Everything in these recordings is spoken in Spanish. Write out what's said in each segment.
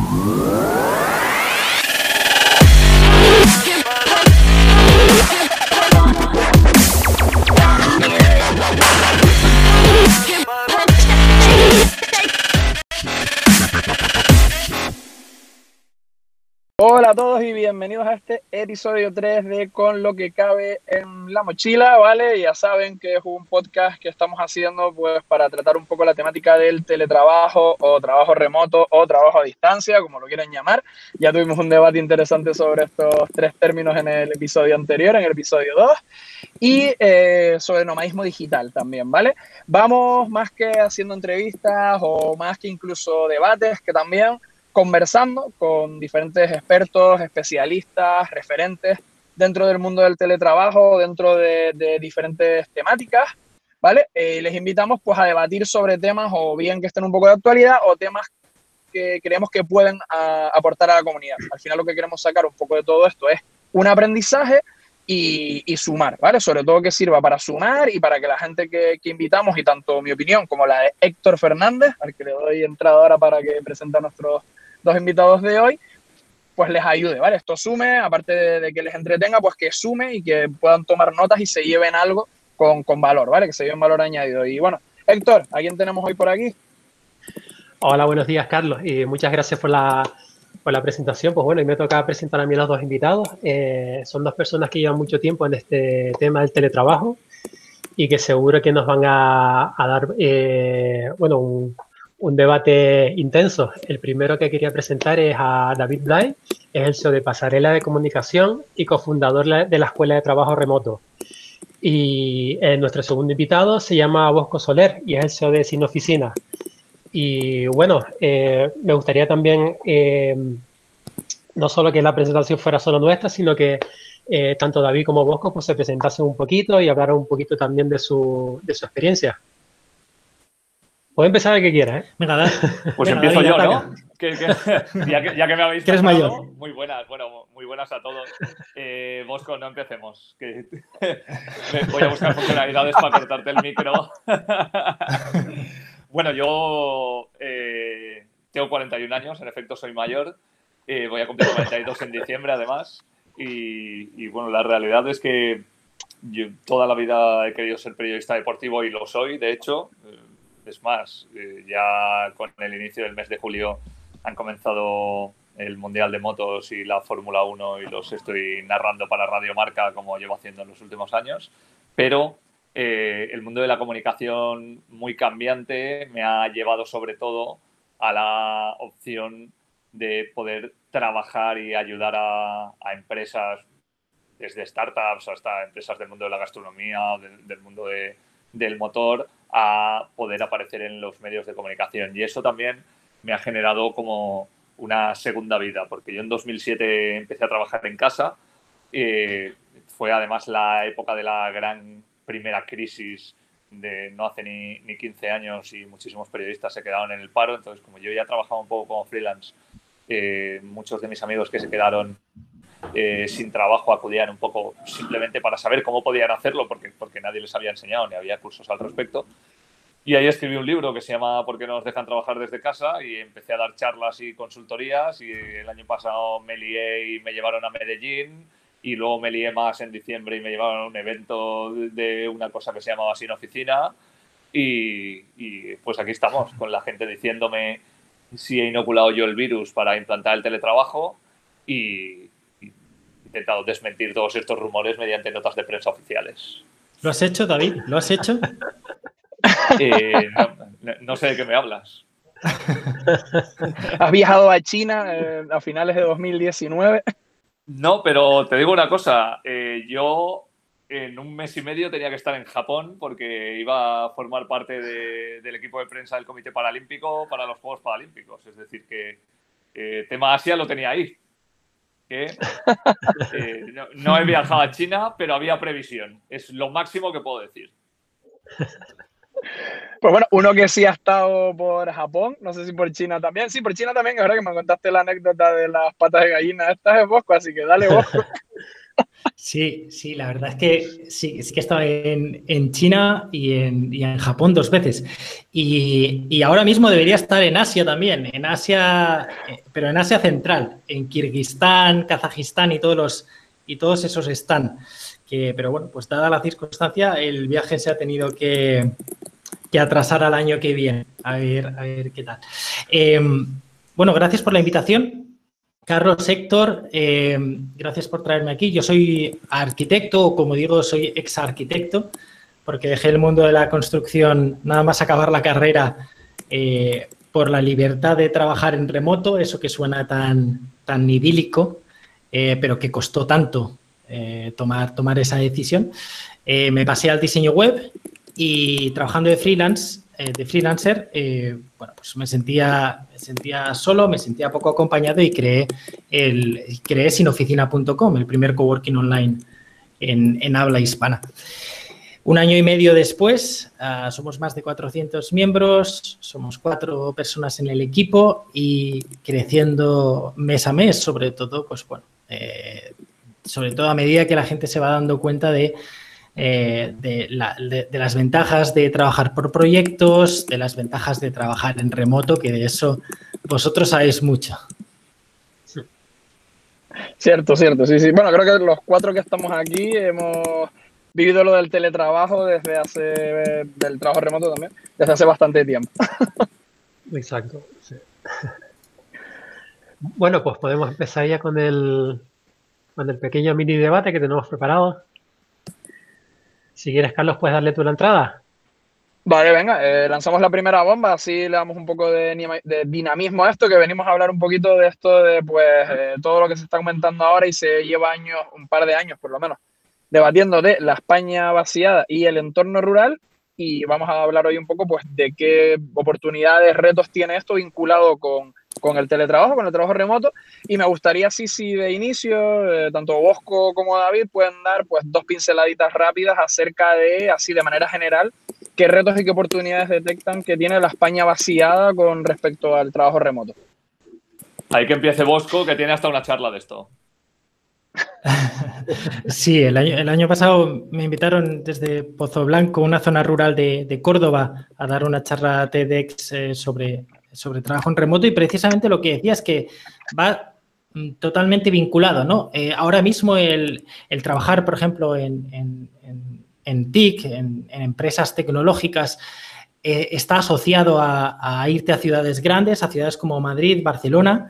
Whoa. Hola a todos y bienvenidos a este episodio 3 de Con lo que cabe en la mochila, ¿vale? Ya saben que es un podcast que estamos haciendo pues para tratar un poco la temática del teletrabajo o trabajo remoto o trabajo a distancia, como lo quieran llamar. Ya tuvimos un debate interesante sobre estos tres términos en el episodio anterior, en el episodio 2, y eh, sobre nomadismo digital también, ¿vale? Vamos más que haciendo entrevistas o más que incluso debates, que también conversando con diferentes expertos, especialistas, referentes dentro del mundo del teletrabajo, dentro de, diferentes temáticas, ¿vale? Eh, les invitamos pues a debatir sobre temas o bien que estén un poco de actualidad o temas que creemos que pueden aportar a la comunidad. Al final lo que queremos sacar un poco de todo esto es un aprendizaje y, sumar, ¿vale? Sobre todo que sirva para sumar y para que la gente que, que, invitamos, y tanto mi opinión como la de Héctor Fernández, al que le doy entrada ahora para que presente a nuestros dos invitados de hoy, pues les ayude, ¿vale? Esto sume, aparte de, que les entretenga, pues que sume y que puedan tomar notas y se lleven algo con, con valor, ¿vale? Que se lleven valor añadido. Y bueno, Héctor, ¿a quién tenemos hoy por aquí? Hola, buenos días, Carlos, y muchas gracias por la, por la presentación. Pues bueno, y me toca presentar a mí los dos invitados. Eh, son dos personas que llevan mucho tiempo en este tema del teletrabajo y que seguro que nos van a, dar, eh, bueno, un, un debate intenso. El primero que quería presentar es a David Bly, es el CEO de Pasarela de Comunicación y cofundador de la Escuela de Trabajo Remoto. Y eh, nuestro segundo invitado se llama Bosco Soler y es el CEO de Sin Oficina. Y bueno, eh, me gustaría también eh, no solo que la presentación fuera solo nuestra, sino que tanto David como Bosco pues, se presentasen un poquito y hablaran un poquito también de su, de su experiencia. Puede empezar el que quiera, ¿eh? Venga, Pues empiezo yo, ¿no? ya, que, me habéis ¿Quieres mayor? Muy buenas, bueno, muy buenas a todos. Eh, Bosco, no empecemos. Que voy a buscar funcionalidades para cortarte el micro. bueno, yo eh, tengo 41 años, en efecto soy mayor. Eh, voy a cumplir 42 en diciembre, además. Y, y, bueno, la realidad es que yo toda la vida he querido ser periodista deportivo y lo soy, de hecho es más, eh, ya con el inicio del mes de julio han comenzado el Mundial de Motos y la Fórmula 1 y los estoy narrando para Radio Marca como llevo haciendo en los últimos años, pero eh, el mundo de la comunicación muy cambiante me ha llevado sobre todo a la opción de poder trabajar y ayudar a, empresas, desde startups hasta empresas del mundo de la gastronomía, del, mundo del motor, a poder aparecer en los medios de comunicación. Y eso también me ha generado como una segunda vida, porque yo en 2007 empecé a trabajar en casa. Eh, fue además la época de la gran primera crisis de no hace ni, ni 15 años y muchísimos periodistas se quedaron en el paro. Entonces, como yo ya trabajaba un poco como freelance, eh, muchos de mis amigos que se quedaron eh, sin trabajo acudían un poco simplemente para saber cómo podían hacerlo, porque, porque nadie les había enseñado ni había cursos al respecto. Y ahí escribí un libro que se llama ¿Por qué no nos dejan trabajar desde casa? Y empecé a dar charlas y consultorías y el año pasado me lié y me llevaron a Medellín y luego me lié más en diciembre y me llevaron a un evento de una cosa que se llamaba Sin Oficina y, y pues aquí estamos con la gente diciéndome si he inoculado yo el virus para implantar el teletrabajo y, intentado desmentir todos estos rumores mediante notas de prensa oficiales. ¿Lo has hecho, David? ¿Lo has hecho? Eh, no, sé de qué me hablas. ¿Has viajado a China eh, a finales de 2019? No, pero te digo una cosa. Eh, yo en un mes y medio tenía que estar en Japón porque iba a formar parte del equipo de prensa del Comité Paralímpico para los Juegos Paralímpicos. Es decir, que tema Asia lo tenía ahí que eh, no, he viajado a China, pero había previsión. Es lo máximo que puedo decir. Pues bueno, uno que sí ha estado por Japón, no sé si por China también. Sí, por China también, ahora que me contaste la anécdota de las patas de gallina estas de Bosco, así que dale Bosco. Sí, sí, la verdad es que sí, es que he estado en, China y en, Japón dos veces. Y, ahora mismo debería estar en Asia también, en Asia, eh, pero en Asia Central, en Kirguistán, Kazajistán y todos los y todos esos están. Pero bueno, pues dada la circunstancia, el viaje se ha tenido que, atrasar al año que viene. A ver, a ver qué tal. Em, bueno, gracias por la invitación. Carlos Héctor, eh, gracias por traerme aquí. Yo soy arquitecto, o como digo, soy ex arquitecto, porque dejé el mundo de la construcción nada más acabar la carrera eh, por la libertad de trabajar en remoto, eso que suena tan, tan idílico, eh, pero que costó tanto tomar, tomar esa decisión. me pasé al diseño web y trabajando de freelance eh, de freelancer, eh, bueno, pues me sentía, sentía solo, me sentía poco acompañado y creé, el, creé sinoficina.com, el primer coworking online en, habla hispana. Un año y medio después, ah, somos más de 400 miembros, somos cuatro personas en el equipo y creciendo mes a mes, sobre todo, pues bueno, eh, sobre todo a medida que la gente se va dando cuenta de eh, de, las ventajas de trabajar por proyectos, de las ventajas de trabajar en remoto, que de eso vosotros sabéis mucho. Cierto, cierto, sí, sí. Bueno, creo que los cuatro que estamos aquí hemos vivido lo del teletrabajo desde hace, del trabajo remoto también, desde hace bastante tiempo. Exacto, Bueno, pues podemos empezar ya con el, con el pequeño mini debate que tenemos preparado. Si quieres, Carlos, puedes darle tú la entrada. Vale, venga, eh, lanzamos la primera bomba, así le damos un poco de, dinamismo a esto, que venimos a hablar un poquito de esto, de pues eh, todo lo que se está comentando ahora y se lleva años, un par de años por lo menos, debatiendo de la España vaciada y el entorno rural. Y vamos a hablar hoy un poco pues de qué oportunidades, retos tiene esto vinculado con, con el teletrabajo, con el trabajo remoto. Y me gustaría, sí, sí, de inicio, eh, tanto Bosco como David pueden dar pues dos pinceladitas rápidas acerca de, así de manera general, qué retos y qué oportunidades detectan que tiene la España vaciada con respecto al trabajo remoto. Hay que empiece Bosco, que tiene hasta una charla de esto. Sí, el año, el año, pasado me invitaron desde Pozo Blanco, una zona rural de, Córdoba, a dar una charla TEDx eh, sobre sobre trabajo en remoto y precisamente lo que decía es que va mm, totalmente vinculado, ¿no? Eh, ahora mismo el, trabajar, por ejemplo, en, en, TIC, en, empresas tecnológicas, eh, está asociado a, irte a ciudades grandes, a ciudades como Madrid, Barcelona,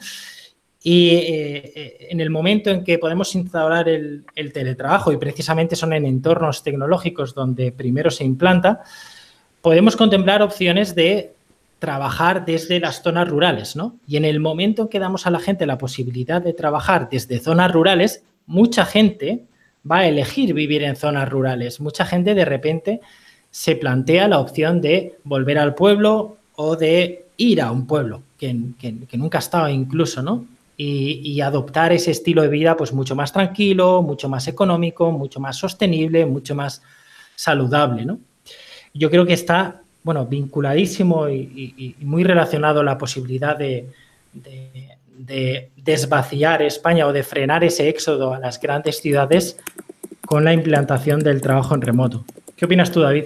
y eh, en el momento en que podemos instaurar el, el teletrabajo, y precisamente son en entornos tecnológicos donde primero se implanta, podemos contemplar opciones de trabajar desde las zonas rurales, ¿no? Y en el momento en que damos a la gente la posibilidad de trabajar desde zonas rurales, mucha gente va a elegir vivir en zonas rurales. Mucha gente de repente se plantea la opción de volver al pueblo o de ir a un pueblo, que, nunca ha estado incluso, ¿no? Y, y, adoptar ese estilo de vida pues mucho más tranquilo, mucho más económico, mucho más sostenible, mucho más saludable, ¿no? Yo creo que está bueno, vinculadísimo y, muy relacionado la posibilidad de, desvaciar España o de frenar ese éxodo a las grandes ciudades con la implantación del trabajo en remoto. ¿Qué opinas tú, David?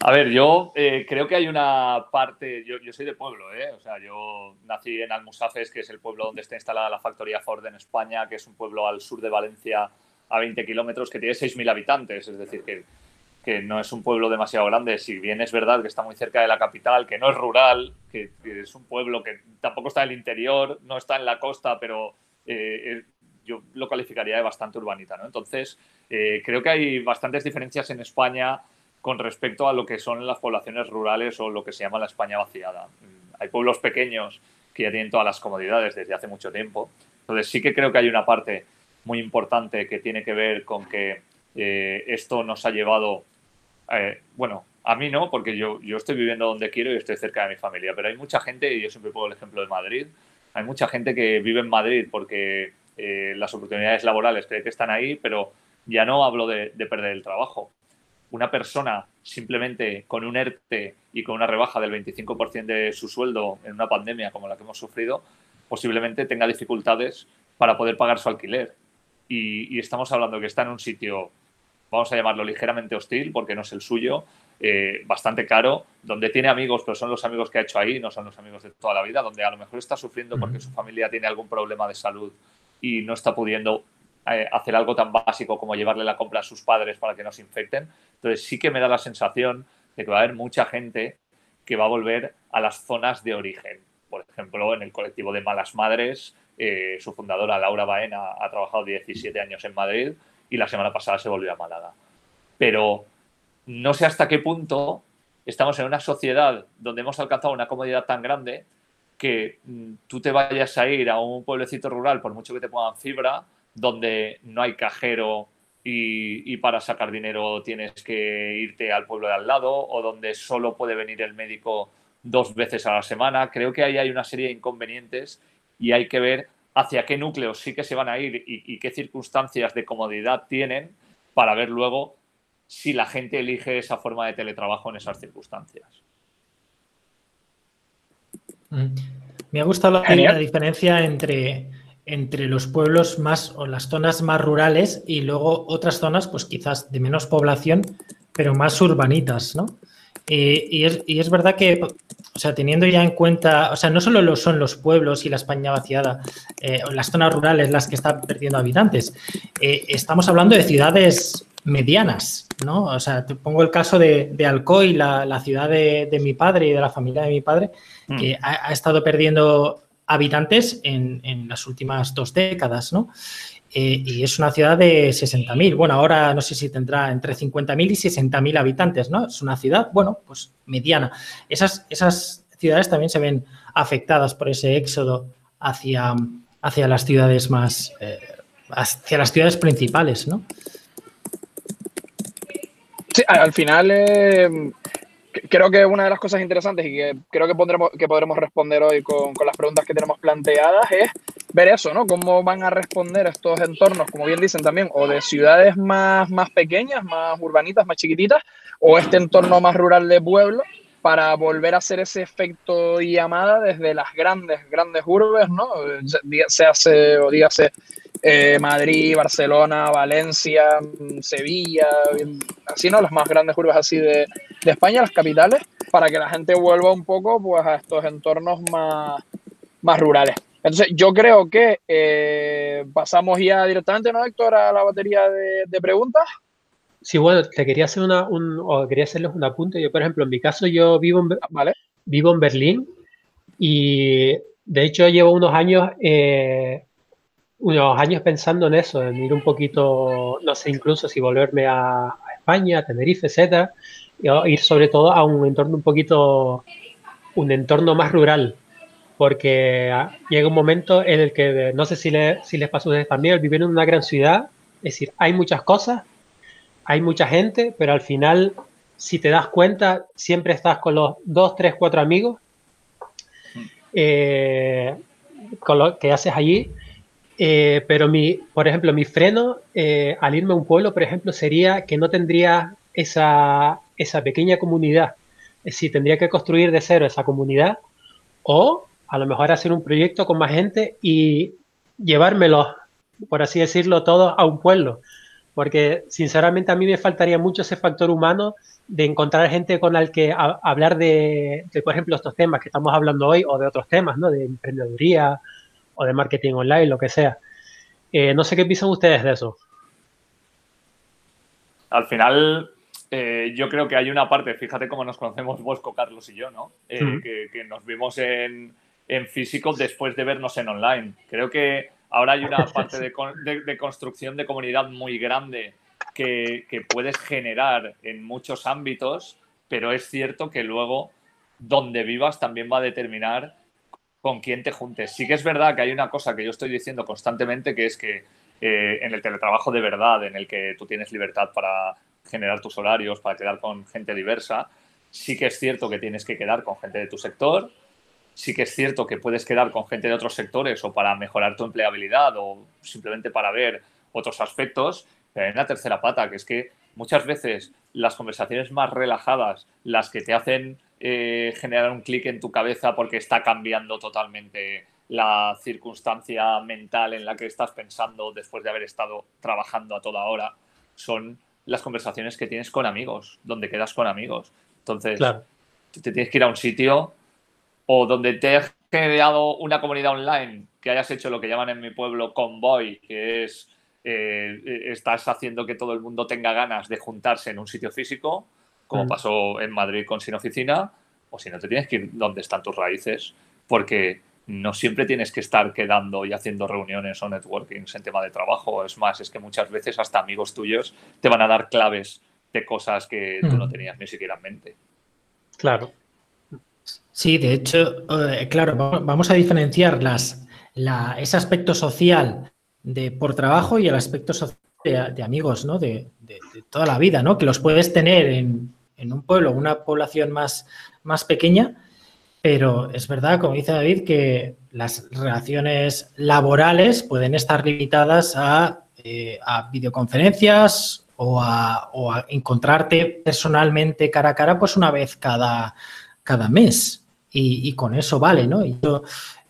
A ver, yo eh, creo que hay una parte, yo, soy de pueblo, ¿eh? o sea, yo nací en Almusafes, que es el pueblo donde está instalada la factoría Ford en España, que es un pueblo al sur de Valencia a 20 kilómetros que tiene 6.000 habitantes, es decir, que que no es un pueblo demasiado grande, si bien es verdad que está muy cerca de la capital, que no es rural, que, es un pueblo que tampoco está en el interior, no está en la costa, pero eh, yo lo calificaría de bastante urbanita. ¿no? Entonces, eh, creo que hay bastantes diferencias en España con respecto a lo que son las poblaciones rurales o lo que se llama la España vaciada. Mm, hay pueblos pequeños que ya tienen todas las comodidades desde hace mucho tiempo. Entonces, sí que creo que hay una parte muy importante que tiene que ver con que eh, esto nos ha llevado eh, bueno, a mí no, porque yo, yo estoy viviendo donde quiero y estoy cerca de mi familia, pero hay mucha gente, y yo siempre pongo el ejemplo de Madrid, hay mucha gente que vive en Madrid porque eh, las oportunidades laborales cree que están ahí, pero ya no hablo de, perder el trabajo. Una persona simplemente con un ERTE y con una rebaja del 25% de su sueldo en una pandemia como la que hemos sufrido, posiblemente tenga dificultades para poder pagar su alquiler. Y, estamos hablando que está en un sitio, vamos a llamarlo ligeramente hostil, porque no es el suyo, eh, bastante caro, donde tiene amigos, pero son los amigos que ha hecho ahí, no son los amigos de toda la vida, donde a lo mejor está sufriendo porque su familia tiene algún problema de salud y no está pudiendo eh, hacer algo tan básico como llevarle la compra a sus padres para que no se infecten. Entonces sí que me da la sensación de que va a haber mucha gente que va a volver a las zonas de origen. Por ejemplo, en el colectivo de Malas Madres, eh, su fundadora Laura Baena ha trabajado 17 años en Madrid y la semana pasada se volvió a Málaga. Pero no sé hasta qué punto estamos en una sociedad donde hemos alcanzado una comodidad tan grande que mm, tú te vayas a ir a un pueblecito rural, por mucho que te pongan fibra, donde no hay cajero y, para sacar dinero tienes que irte al pueblo de al lado o donde solo puede venir el médico dos veces a la semana. Creo que ahí hay una serie de inconvenientes y hay que ver hacia qué núcleos sí que se van a ir y, qué circunstancias de comodidad tienen para ver luego si la gente elige esa forma de teletrabajo en esas circunstancias. Mm. Me ha gustado la diferencia entre entre los pueblos más o las zonas más rurales y luego otras zonas, pues quizás de menos población, pero más urbanitas, ¿no? Eh, y, es, verdad que, o sea, teniendo ya en cuenta, o sea, no solo lo son los pueblos y la España vaciada, eh, las zonas rurales las que están perdiendo habitantes, eh, estamos hablando de ciudades medianas, ¿no? O sea, te pongo el caso de, Alcoy, la, ciudad de, mi padre y de la familia de mi padre, que mm. ha, ha estado perdiendo habitantes en, las últimas dos décadas, ¿no? Eh, y es una ciudad de 60.000. Bueno, ahora no sé si tendrá entre 50.000 y 60.000 habitantes, ¿no? Es una ciudad, bueno, pues mediana. Esas, esas ciudades también se ven afectadas por ese éxodo hacia, hacia las ciudades más, eh, hacia las ciudades principales, ¿no? Sí, al final eh, creo que una de las cosas interesantes y que creo que, pondremos, que podremos responder hoy con, con, las preguntas que tenemos planteadas es ver eso, ¿no? Cómo van a responder estos entornos, como bien dicen también, o de ciudades más, más pequeñas, más urbanitas, más chiquititas, o este entorno más rural de pueblo, para volver a hacer ese efecto llamada desde las grandes, grandes urbes, ¿no? Se hace, o dígase, eh, Madrid, Barcelona, Valencia, Sevilla, así, ¿no? Las más grandes urbes así de, de, España, las capitales, para que la gente vuelva un poco pues, a estos entornos más, más rurales. Entonces, yo creo que eh, pasamos ya directamente, ¿no, Héctor, a la batería de, de preguntas? Sí, bueno, te quería hacer una, un, o quería hacerles un apunte. Yo, por ejemplo, en mi caso, yo vivo en, ¿vale? vivo en Berlín y de hecho llevo unos años, eh, unos años pensando en eso, en ir un poquito, no sé, incluso si volverme a, España, a Tenerife, etcétera, ir sobre todo a un entorno un poquito, un entorno más rural, porque ah, llega un momento en el que, no sé si, le, si les pasó a ustedes también, vivir en una gran ciudad, es decir, hay muchas cosas, hay mucha gente, pero al final, si te das cuenta, siempre estás con los dos, tres, cuatro amigos eh, con lo que haces allí. Eh, pero mi, por ejemplo, mi freno eh, al irme a un pueblo, por ejemplo, sería que no tendría esa, esa pequeña comunidad. Es decir, tendría que construir de cero esa comunidad o a lo mejor hacer un proyecto con más gente y llevármelos, por así decirlo, todos a un pueblo porque sinceramente a mí me faltaría mucho ese factor humano de encontrar gente con la que hablar de, por ejemplo, estos temas que estamos hablando hoy o de otros temas, ¿no? De emprendeduría o de marketing online, lo que sea. Eh, no sé qué piensan ustedes de eso. Al final, eh, yo creo que hay una parte, fíjate cómo nos conocemos Bosco, Carlos y yo, ¿no? Eh, que, nos vimos en, en físico después de vernos en online. Creo que Ahora hay una parte de, construcción de comunidad muy grande que, puedes generar en muchos ámbitos, pero es cierto que luego donde vivas también va a determinar con quién te juntes. Sí que es verdad que hay una cosa que yo estoy diciendo constantemente, que es que eh, en el teletrabajo de verdad, en el que tú tienes libertad para generar tus horarios, para quedar con gente diversa, sí que es cierto que tienes que quedar con gente de tu sector, sí que es cierto que puedes quedar con gente de otros sectores o para mejorar tu empleabilidad o simplemente para ver otros aspectos, pero hay una tercera pata, que es que muchas veces las conversaciones más relajadas, las que te hacen eh, generar un clic en tu cabeza porque está cambiando totalmente la circunstancia mental en la que estás pensando después de haber estado trabajando a toda hora, son las conversaciones que tienes con amigos, donde quedas con amigos. Entonces, te tienes que ir a un sitio o donde te has creado una comunidad online, que hayas hecho lo que llaman en mi pueblo convoy, que es eh, estás haciendo que todo el mundo tenga ganas de juntarse en un sitio físico, como mm. pasó en Madrid con Sin Oficina, o si no te tienes que ir donde están tus raíces, porque no siempre tienes que estar quedando y haciendo reuniones o networkings en tema de trabajo. Es más, es que muchas veces hasta amigos tuyos te van a dar claves de cosas que tú no mm. tenías ni siquiera en mente. Claro. Sí, de hecho, eh, claro, vamos a diferenciar las, ese aspecto social de por trabajo y el aspecto social de, amigos, ¿no? De, toda la vida, ¿no? Que los puedes tener en, un pueblo, una población más, más pequeña, pero es verdad, como dice David, que las relaciones laborales pueden estar limitadas a, eh, o o a, encontrarte personalmente cara a cara, pues una vez cada, cada mes. Y, con eso vale, ¿no? Y,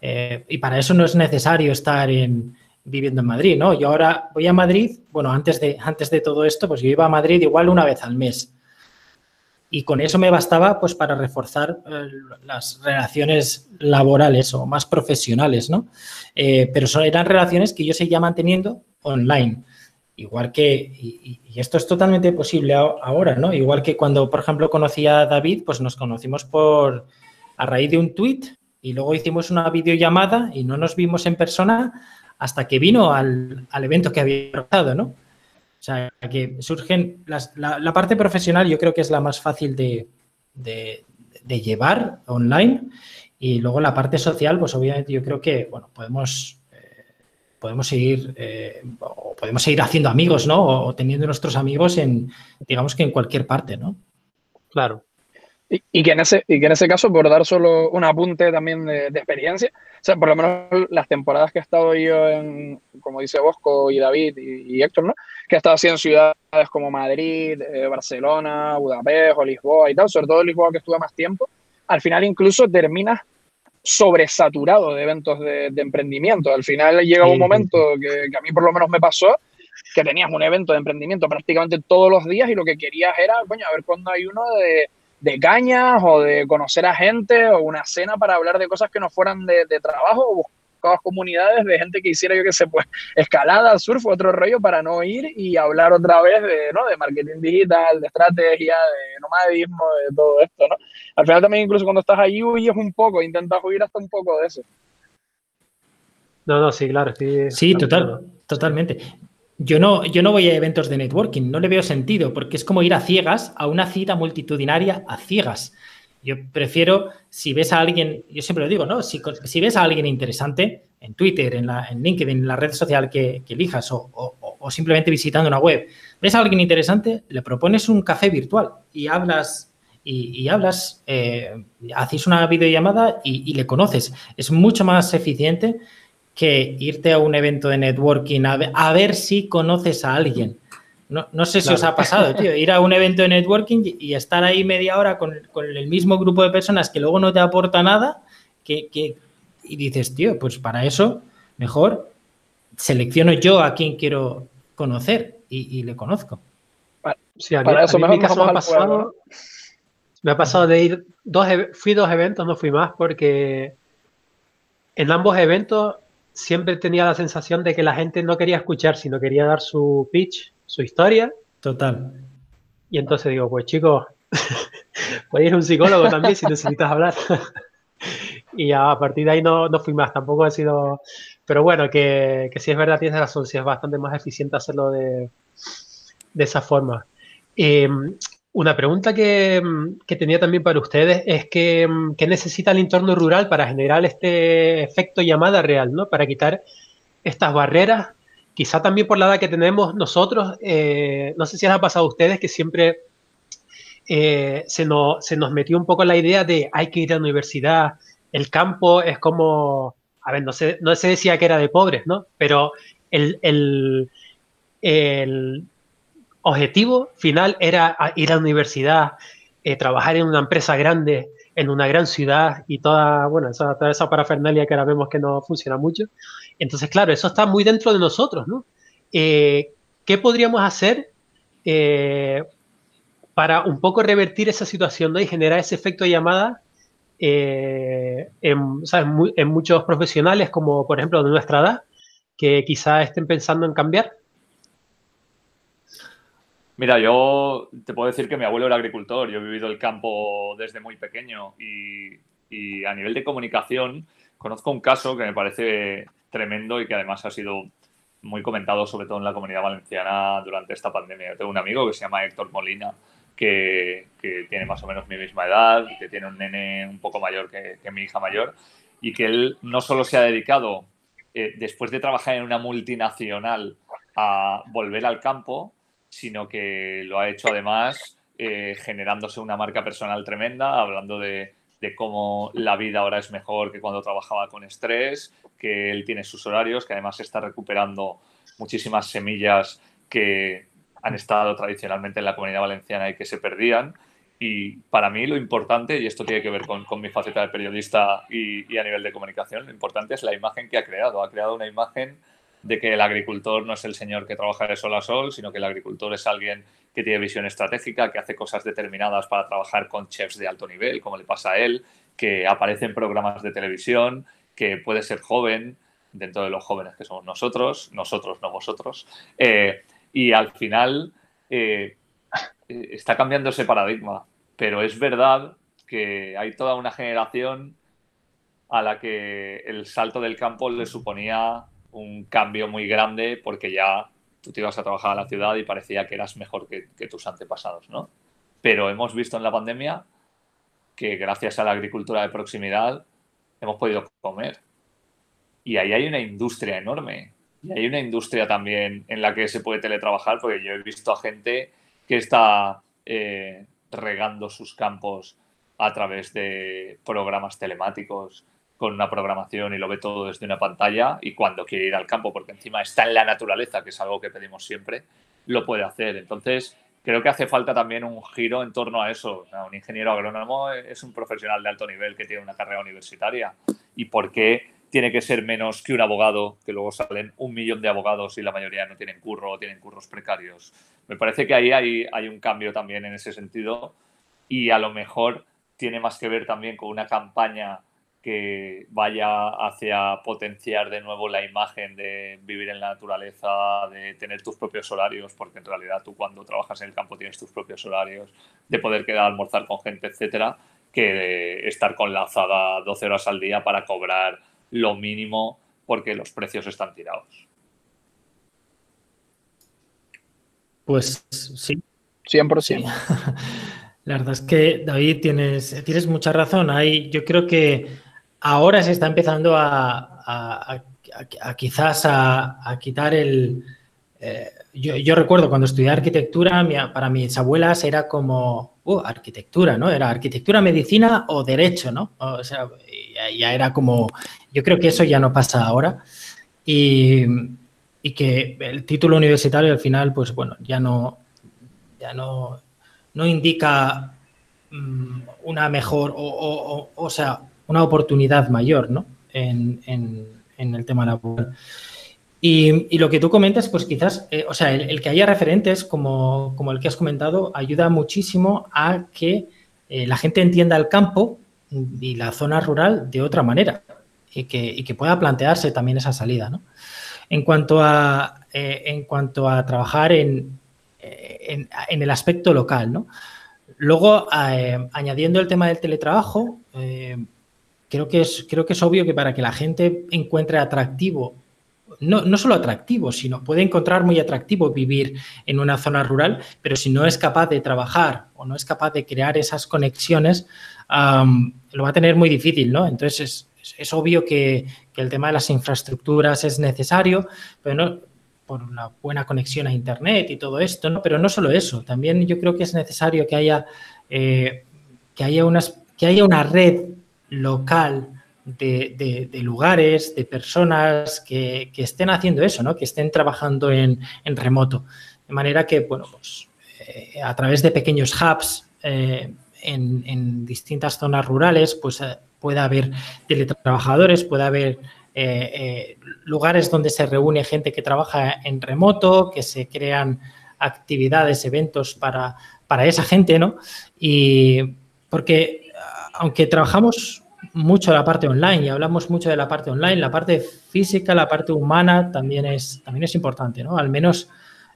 eh, y, para eso no es necesario estar en, viviendo en Madrid, ¿no? Yo ahora voy a Madrid, bueno, antes de, antes de todo esto, pues yo iba a Madrid igual una vez al mes. Y con eso me bastaba pues para reforzar eh, las relaciones laborales o más profesionales, ¿no? Eh, pero eran relaciones que yo seguía manteniendo online. Igual que, y, esto es totalmente posible ahora, ¿no? Igual que cuando, por ejemplo, conocí a David, pues nos conocimos por, a raíz de un tweet y luego hicimos una videollamada y no nos vimos en persona hasta que vino al, evento que había organizado, ¿no? O sea, que surgen, la, parte profesional yo creo que es la más fácil de, llevar online y luego la parte social, pues obviamente yo creo que, bueno, podemos, podemos seguir, eh, o podemos seguir haciendo amigos, ¿no? O, teniendo nuestros amigos en, digamos que en cualquier parte, ¿no? Claro. Y, que en ese, y que en ese caso, por dar solo un apunte también de, experiencia, o sea, por lo menos las temporadas que he estado yo en, como dice Bosco y David y, Héctor, ¿no? Que he estado así en ciudades como Madrid, eh, Barcelona, Budapest o Lisboa y tal, sobre todo Lisboa que estuve más tiempo, al final incluso terminas sobresaturado de eventos de, emprendimiento. Al final llega un momento que, que a mí por lo menos me pasó, que tenías un evento de emprendimiento prácticamente todos los días y lo que querías era, coño, a ver cuándo hay uno de de cañas o de conocer a gente o una cena para hablar de cosas que no fueran de, trabajo o comunidades de gente que hiciera, yo que sé, pues escalada, surf, otro rollo para no ir y hablar otra vez de, ¿no? de marketing digital, de estrategia, de nomadismo, de todo esto, ¿no? Al final también incluso cuando estás ahí huyes un poco, intentas huir hasta un poco de eso. No, no, sí, claro. Sí, sí total, totalmente. Yo no, yo no voy a eventos de networking, no le veo sentido, porque es como ir a ciegas a una cita multitudinaria a ciegas. Yo prefiero, si ves a alguien, yo siempre lo digo, ¿no? Si, ves a alguien interesante en Twitter, en, la, en LinkedIn, en la red social que, elijas o, simplemente visitando una web, ves a alguien interesante, le propones un café virtual y hablas y, y hablas, eh, haces una videollamada y, y, le conoces. Es mucho más eficiente que irte a un evento de networking a ver, si conoces a alguien. No, sé si os ha pasado, tío, ir a un evento de networking y estar ahí media hora con, el mismo grupo de personas que luego no te aporta nada, que, y dices, tío, pues para eso mejor selecciono yo a quien quiero conocer y, le conozco. Sí, para eso me, ha pasado, me ha pasado de ir, dos, fui dos eventos, no fui más, porque en ambos eventos siempre tenía la sensación de que la gente no quería escuchar, sino quería dar su pitch, su historia. Total. Y entonces digo, pues chicos, puedes ir a un psicólogo también si necesitas hablar. y a partir de ahí no, no fui más, tampoco ha sido... Pero bueno, que, que si es verdad, tienes razón, si es bastante más eficiente hacerlo de, de esa forma. Em, una pregunta que, tenía también para ustedes es que, ¿qué necesita el entorno rural para generar este efecto llamada real, ¿no? Para quitar estas barreras, quizá también por la edad que tenemos nosotros, eh, no sé si les ha pasado a ustedes que siempre eh, se, nos, se nos metió un poco la idea de hay que ir a la universidad, el campo es como, a ver, no se, no se decía que era de pobres, ¿no? Pero el, el objetivo final era ir a la universidad, eh, trabajar en una empresa grande, en una gran ciudad y toda, bueno, toda esa parafernalia que ahora vemos que no funciona mucho. Entonces, claro, eso está muy dentro de nosotros, ¿no? Eh, ¿Qué podríamos hacer eh, para un poco revertir esa situación ¿no? y generar ese efecto de llamada eh, en, en, muchos profesionales, como por ejemplo de nuestra edad, que quizás estén pensando en cambiar? Mira, yo te puedo decir que mi abuelo era agricultor, yo he vivido el campo desde muy pequeño y, a nivel de comunicación conozco un caso que me parece tremendo y que además ha sido muy comentado sobre todo en la comunidad valenciana durante esta pandemia. tengo un amigo que se llama Héctor Molina, que, tiene más o menos mi misma edad, que tiene un nene un poco mayor que, mi hija mayor y que él no solo se ha dedicado, eh, después de trabajar en una multinacional, a volver al campo, sino que lo ha hecho además eh, generándose una marca personal tremenda, hablando de, cómo la vida ahora es mejor que cuando trabajaba con estrés, que él tiene sus horarios, que además está recuperando muchísimas semillas que han estado tradicionalmente en la comunidad valenciana y que se perdían. Y para mí lo importante, y esto tiene que ver con, mi faceta de periodista y, y, a nivel de comunicación, lo importante es la imagen que ha creado. Ha creado una imagen de que el agricultor no es el señor que trabaja de sol a sol, sino que el agricultor es alguien que tiene visión estratégica, que hace cosas determinadas para trabajar con chefs de alto nivel, como le pasa a él, que aparece en programas de televisión, que puede ser joven, dentro de los jóvenes que somos nosotros, nosotros, no vosotros, eh, y al final eh, está cambiando ese paradigma, pero es verdad que hay toda una generación a la que el salto del campo le suponía un cambio muy grande porque ya tú te ibas a trabajar a la ciudad y parecía que eras mejor que, tus antepasados, ¿no? Pero hemos visto en la pandemia que gracias a la agricultura de proximidad hemos podido comer. Y ahí hay una industria enorme. Y hay una industria también en la que se puede teletrabajar, porque yo he visto a gente que está eh, regando sus campos a través de programas telemáticos, con una programación y lo ve todo desde una pantalla y cuando quiere ir al campo, porque encima está en la naturaleza, que es algo que pedimos siempre, lo puede hacer. Entonces, creo que hace falta también un giro en torno a eso. un ingeniero agrónomo es un profesional de alto nivel que tiene una carrera universitaria. ¿Y por qué tiene que ser menos que un abogado, que luego salen un millón de abogados y la mayoría no tienen curro o tienen curros precarios? Me parece que ahí hay, hay un cambio también en ese sentido y a lo mejor tiene más que ver también con una campaña que vaya hacia potenciar de nuevo la imagen de vivir en la naturaleza, de tener tus propios horarios, porque en realidad tú cuando trabajas en el campo tienes tus propios horarios, de poder quedar a almorzar con gente, etcétera, que de estar con la azada 12 horas al día para cobrar lo mínimo porque los precios están tirados. Pues sí. 100%. La verdad es que, David, tienes, tienes mucha razón. Ahí yo creo que ahora se está empezando a, quizás a, quitar el... Eh, yo, recuerdo cuando estudié arquitectura, para mis abuelas era como, uh, arquitectura, ¿no? Era arquitectura, medicina o derecho, ¿no? O sea, ya, era como, yo creo que eso ya no pasa ahora. Y, que el título universitario al final, pues bueno, ya no, ya no, no indica mm, una mejor, o, o sea, una oportunidad mayor ¿no? en, el tema laboral. Y, y, lo que tú comentas, pues quizás, eh, o sea, el, que haya referentes como, el que has comentado ayuda muchísimo a que eh, la gente entienda el campo y la zona rural de otra manera y que, pueda plantearse también esa salida. ¿no? En, cuanto a, eh, en cuanto a trabajar en, en, el aspecto local, ¿no? Luego, añadiendo el tema del teletrabajo, creo que es, creo que es obvio que para que la gente encuentre atractivo, no, no solo atractivo, sino puede encontrar muy atractivo vivir en una zona rural, pero si no es capaz de trabajar o no es capaz de crear esas conexiones, lo va a tener muy difícil, ¿no? Entonces es, obvio que, el tema de las infraestructuras es necesario, pero no por una buena conexión a Internet y todo esto, ¿no? Pero no solo eso, también yo creo que es necesario que haya, eh, que haya, unas, que haya una red local de, lugares, de personas que, estén haciendo eso, ¿no? que estén trabajando en, remoto. De manera que, bueno, pues eh, a través de pequeños hubs, eh, en, distintas zonas rurales, pues eh, puede haber teletrabajadores, puede haber lugares donde se reúne gente que trabaja en remoto, que se crean actividades, eventos para, para esa gente, ¿no? Y porque aunque trabajamos mucho la parte online y hablamos mucho de la parte online, la parte física, la parte humana también es, también es importante, ¿no? Al menos,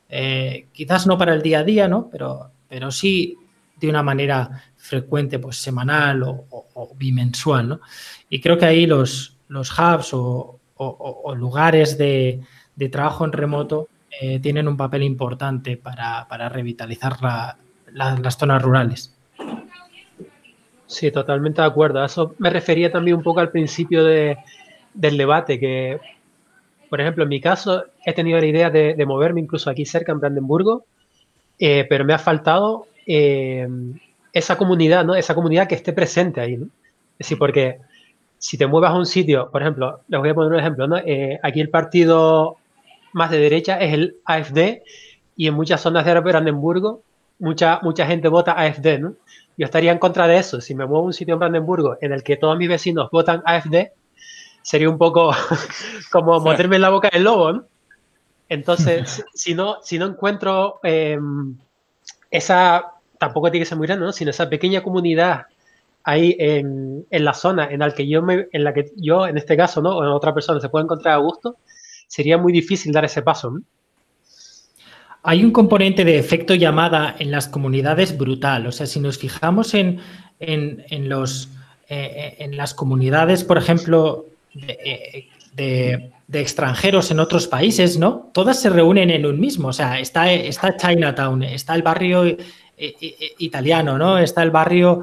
eh, quizás no para el día a día, ¿no? Pero, pero sí de una manera frecuente, pues semanal o, bimensual, ¿no? Y creo que ahí los, los hubs o, lugares de, trabajo en remoto eh, tienen un papel importante para, revitalizar las zonas rurales. Sí, totalmente de acuerdo. eso me refería también un poco al principio del debate, que, por ejemplo, en mi caso he tenido la idea de, moverme incluso aquí cerca, en Brandenburgo, eh, pero me ha faltado eh, esa comunidad, ¿no? Esa comunidad que esté presente ahí, ¿no? Es decir, porque si te muevas a un sitio, por ejemplo, les voy a poner un ejemplo, ¿no? Eh, aquí el partido más de derecha es el AFD y en muchas zonas de Brandenburgo mucha, mucha gente vota AFD, ¿no? Yo estaría en contra de eso. Si me muevo a un sitio en Brandenburgo en el que todos mis vecinos votan AFD, sería un poco como meterme en la boca del lobo, ¿no? Entonces, si no, si no encuentro em, esa, tampoco tiene que ser muy grande, ¿no? Sino esa pequeña comunidad ahí en, en, la zona en la que yo me, en la que yo, en este caso, ¿no? O en otra persona se puede encontrar a gusto, sería muy difícil dar ese paso, ¿no? Hay un componente de efecto llamada en las comunidades brutal. O sea, si nos fijamos en, los, eh, eh, en las comunidades, por ejemplo, eh, de, extranjeros en otros países, ¿no? Todas se reúnen en un mismo. O sea, está, está Chinatown, está el barrio italiano, ¿no? Está el barrio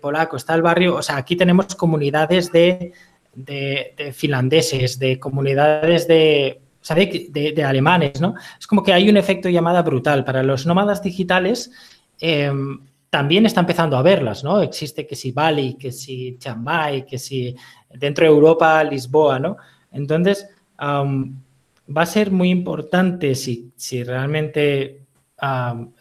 polaco, está el barrio. O sea, aquí tenemos comunidades de finlandeses, de comunidades de o de, alemanes, ¿no? Es como que hay un efecto llamada brutal. Para los nómadas digitales em, también está empezando a verlas, ¿no? Existe que si Bali, que si Chiang Mai, que si dentro de Europa, Lisboa, ¿no? Entonces, va a ser muy importante si, si realmente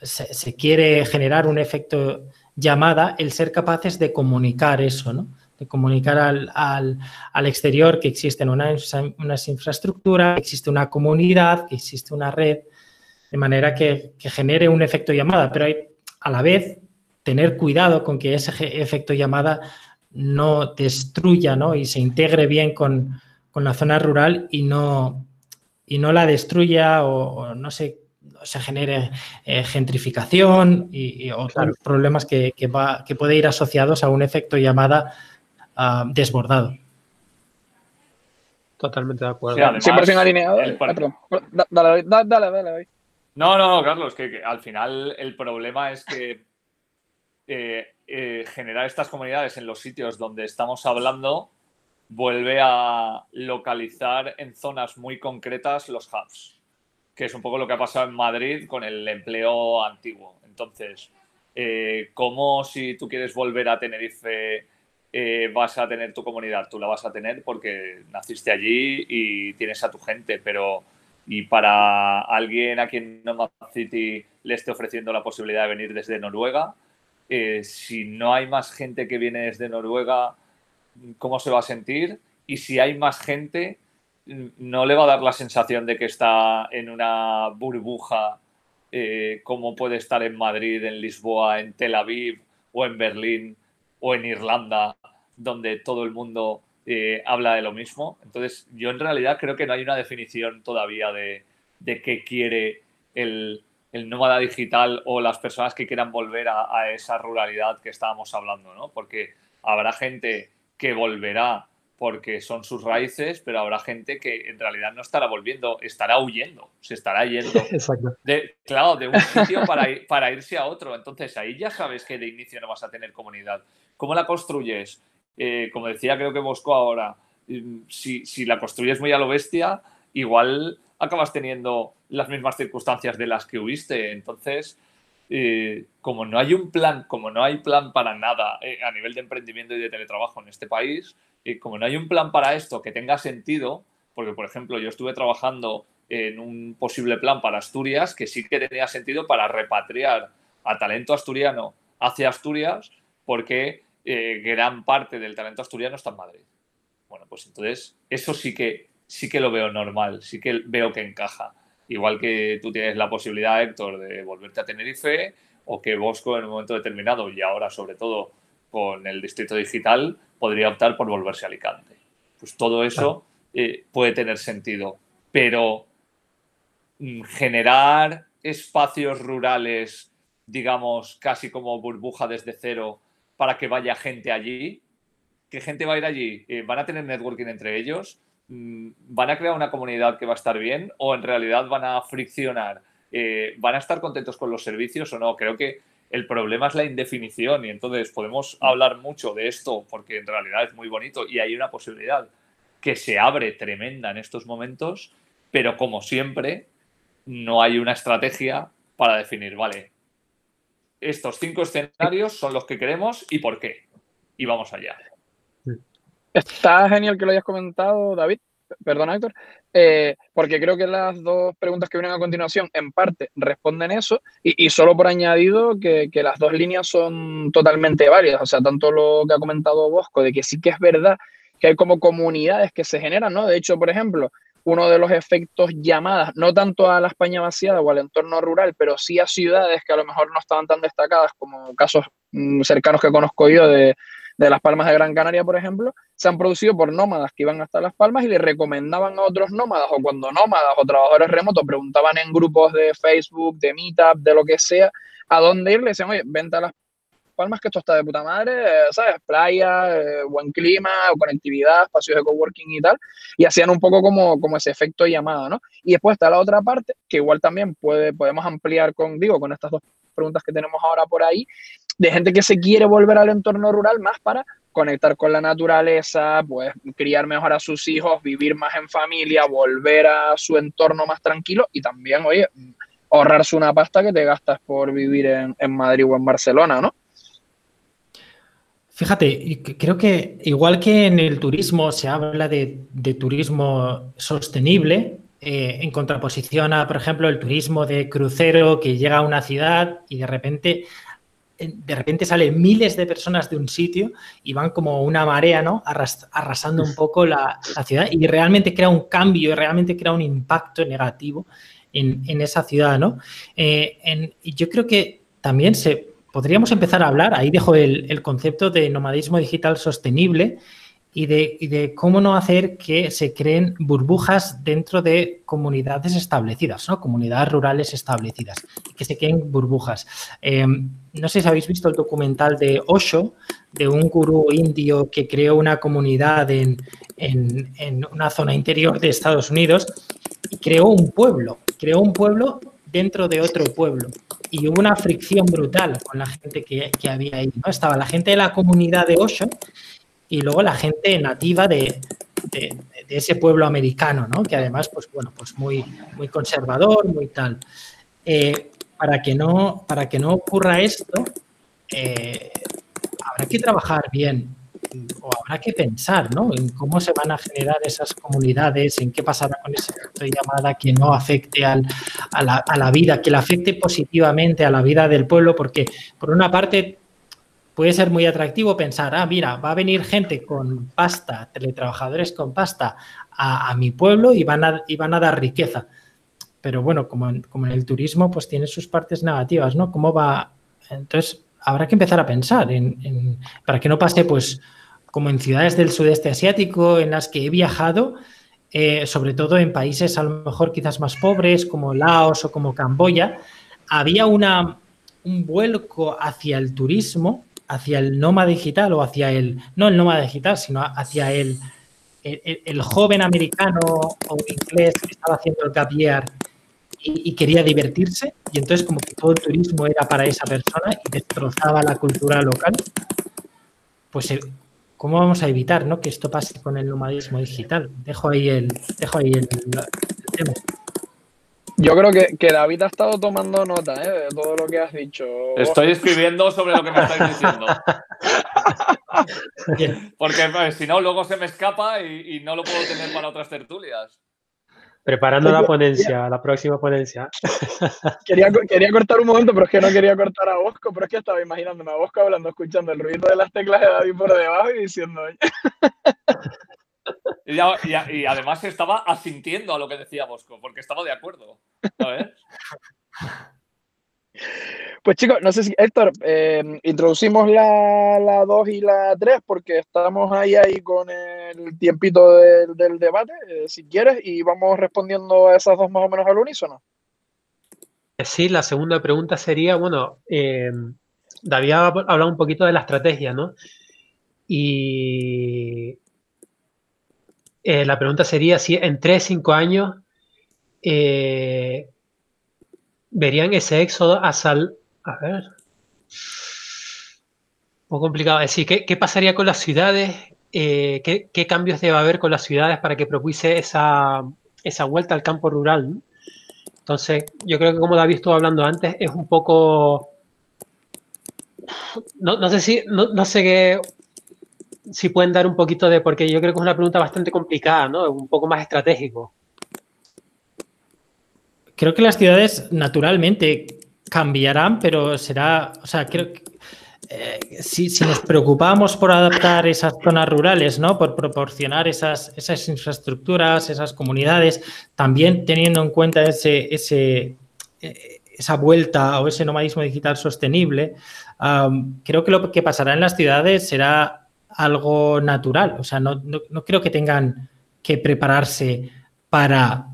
se, quiere generar un efecto llamada, el ser capaces de comunicar eso, ¿no? De comunicar al, exterior que existen unas, unas, infraestructuras, que existe una comunidad, que existe una red, de manera que, genere un efecto llamada, pero hay, a la vez tener cuidado con que ese efecto llamada no destruya ¿no? y se integre bien con, la zona rural y no, y no la destruya o, no se, se genere eh, gentrificación y, otros problemas que, va, que puede ir asociados a un efecto llamada Ah, desbordado. Totalmente de acuerdo. Sí, 100% alineado. Dale, dale, dale, dale, No, no, Carlos, que, al final el problema es que eh, eh, generar estas comunidades en los sitios donde estamos hablando vuelve a localizar en zonas muy concretas los hubs, que es un poco lo que ha pasado en Madrid con el empleo antiguo. Entonces, eh, como si tú quieres volver a Tenerife eh, vas a tener tu comunidad, tú la vas a tener porque naciste allí y tienes a tu gente, pero y para alguien a quien Nomad City le esté ofreciendo la posibilidad de venir desde Noruega, eh, si no hay más gente que viene desde Noruega, ¿cómo se va a sentir? Y si hay más gente, no le va a dar la sensación de que está en una burbuja eh, como puede estar en Madrid, en Lisboa, en Tel Aviv o en Berlín o en Irlanda, donde todo el mundo eh, habla de lo mismo. Entonces, yo en realidad creo que no hay una definición todavía de, qué quiere el, nómada digital o las personas que quieran volver a, esa ruralidad que estábamos hablando, ¿no? Porque habrá gente que volverá porque son sus raíces, pero habrá gente que en realidad no estará volviendo, estará huyendo, se estará yendo. Exacto. De, claro, de un sitio para, para irse a otro. Entonces ahí ya sabes que de inicio no vas a tener comunidad. ¿Cómo la construyes? Eh, como decía, creo que Bosco ahora, mm, si, la construyes muy a lo bestia, igual acabas teniendo las mismas circunstancias de las que huiste. Entonces, eh, como no hay un plan, como no hay plan para nada eh, a nivel de emprendimiento y de teletrabajo en este país, como no hay un plan para esto que tenga sentido, porque por ejemplo yo estuve trabajando en un posible plan para Asturias que sí que tenía sentido para repatriar a talento asturiano hacia Asturias porque eh, gran parte del talento asturiano está en Madrid. Bueno, pues entonces eso sí que, sí que lo veo normal, sí que veo que encaja. Igual que tú tienes la posibilidad, Héctor, de volverte a Tenerife o que Bosco en un momento determinado y ahora sobre todo con el distrito digital podría optar por volverse a Alicante. Pues todo eso eh, puede tener sentido, pero mm, generar espacios rurales, digamos, casi como burbuja desde cero, para que vaya gente allí. ¿Qué gente va a ir allí? Eh, ¿Van a tener networking entre ellos? Mm, ¿Van a crear una comunidad que va a estar bien? ¿O en realidad van a friccionar? Eh, ¿Van a estar contentos con los servicios o no? Creo que el problema es la indefinición y entonces podemos hablar mucho de esto porque en realidad es muy bonito y hay una posibilidad que se abre tremenda en estos momentos, pero como siempre, no hay una estrategia para definir, vale, estos cinco escenarios son los que queremos y por qué. Y vamos allá. Está genial que lo hayas comentado, David. Perdona, Héctor. Eh, porque creo que las dos preguntas que vienen a continuación en parte responden eso y, solo por añadido que, que, las dos líneas son totalmente válidas, o sea, tanto lo que ha comentado Bosco de que sí que es verdad que hay como comunidades que se generan, ¿no? De hecho, por ejemplo, uno de los efectos llamadas, no tanto a la España vaciada o al entorno rural, pero sí a ciudades que a lo mejor no estaban tan destacadas como casos mm, cercanos que conozco yo de, de Las Palmas de Gran Canaria, por ejemplo, se han producido por nómadas que iban hasta Las Palmas y le recomendaban a otros nómadas, o cuando nómadas o trabajadores remotos preguntaban en grupos de Facebook, de Meetup, de lo que sea, a dónde ir, le decían, oye, vente a Las Palmas, que esto está de puta madre, eh, ¿sabes? Playa, eh, buen clima, conectividad, espacios de coworking y tal, y hacían un poco como, como ese efecto llamada, ¿no? Y después está la otra parte, que igual también puede, podemos ampliar con, digo, con estas dos preguntas que tenemos ahora por ahí, de gente que se quiere volver al entorno rural más para conectar con la naturaleza, pues criar mejor a sus hijos, vivir más en familia, volver a su entorno más tranquilo y también, oye, ahorrarse una pasta que te gastas por vivir en, Madrid o en Barcelona, ¿no? Fíjate, creo que igual que en el turismo se habla de, turismo sostenible, eh, en contraposición a, por ejemplo, el turismo de crucero que llega a una ciudad y de repente de repente salen miles de personas de un sitio y van como una marea, ¿no? arrasando un poco la, ciudad y realmente crea un cambio, realmente crea un impacto negativo en, esa ciudad, ¿no? Eh, yo creo que también se podríamos empezar a hablar, ahí dejo el, el concepto de nomadismo digital sostenible, y de, cómo no hacer que se creen burbujas dentro de comunidades establecidas, ¿no? comunidades rurales establecidas, que se creen burbujas. Eh, no sé si habéis visto el documental de Osho, de un gurú indio que creó una comunidad en, en una zona interior de Estados Unidos y creó un pueblo, creó un pueblo dentro de otro pueblo. Y hubo una fricción brutal con la gente que, que había ahí. ¿no? Estaba la gente de la comunidad de Osho y luego la gente nativa de, ese pueblo americano, ¿no? Que además, pues bueno, pues muy, muy conservador, muy tal. Eh, para, que no, para que no ocurra esto, eh, habrá que trabajar bien o habrá que pensar ¿no? en cómo se van a generar esas comunidades, en qué pasará con esa llamada que no afecte a, la, a, la, vida, que le afecte positivamente a la vida del pueblo, porque por una parte puede ser muy atractivo pensar, ah, mira, va a venir gente con pasta, teletrabajadores con pasta a, mi pueblo y van, a, y van a dar riqueza. Pero bueno, como en, como en el turismo, pues tiene sus partes negativas, ¿no? ¿Cómo va? Entonces, habrá que empezar a pensar en, para que no pase, pues, como en ciudades del sudeste asiático en las que he viajado, eh, sobre todo en países a lo mejor quizás más pobres, como Laos o como Camboya, había una, un vuelco hacia el turismo hacia el nómada digital o hacia el, no el nómada digital, sino hacia el, el, joven americano o inglés que estaba haciendo el gap y, quería divertirse y entonces como que todo el turismo era para esa persona y destrozaba la cultura local, pues eh, ¿cómo vamos a evitar ¿no? que esto pase con el nomadismo digital? Dejo ahí el, dejo ahí el tema. Yo creo que, que, David ha estado tomando nota ¿eh? de todo lo que has dicho. Estoy escribiendo sobre lo que me estáis diciendo. Porque pues, si no, luego se me escapa y, no lo puedo tener para otras tertulias. Preparando la ponencia, la próxima ponencia. Quería, quería cortar un momento, pero es que no quería cortar a Bosco, pero es que estaba imaginándome a Bosco hablando, escuchando el ruido de las teclas de David por debajo y diciendo... Y, y, además estaba asintiendo a lo que decía Bosco, porque estaba de acuerdo. Pues chicos, no sé si, Héctor, eh, introducimos la 2 y la 3 porque estamos ahí, ahí con el tiempito del, debate, eh, si quieres, y vamos respondiendo a esas dos más o menos al unísono. Sí, la segunda pregunta sería, bueno, eh, David ha hablado un poquito de la estrategia, ¿no? Y eh, la pregunta sería si en 3, 5 años verían ese éxodo a sal... A ver. Un poco complicado. Decir, ¿qué, pasaría con las ciudades? Eh, ¿qué, cambios debe haber con las ciudades para que propicie esa, vuelta al campo rural? Entonces, yo creo que como David estuvo hablando antes, es un poco... No, sé si, no, sé qué, si pueden dar un poquito de, porque yo creo que es una pregunta bastante complicada, ¿no? Un poco más estratégico. Creo que las ciudades naturalmente cambiarán, pero será, o sea, creo que eh, si, nos preocupamos por adaptar esas zonas rurales, ¿no? Por proporcionar esas, esas infraestructuras, esas comunidades, también teniendo en cuenta ese, ese, eh, esa vuelta o ese nomadismo digital sostenible, creo que lo que pasará en las ciudades será algo natural. O sea, no, creo que tengan que prepararse para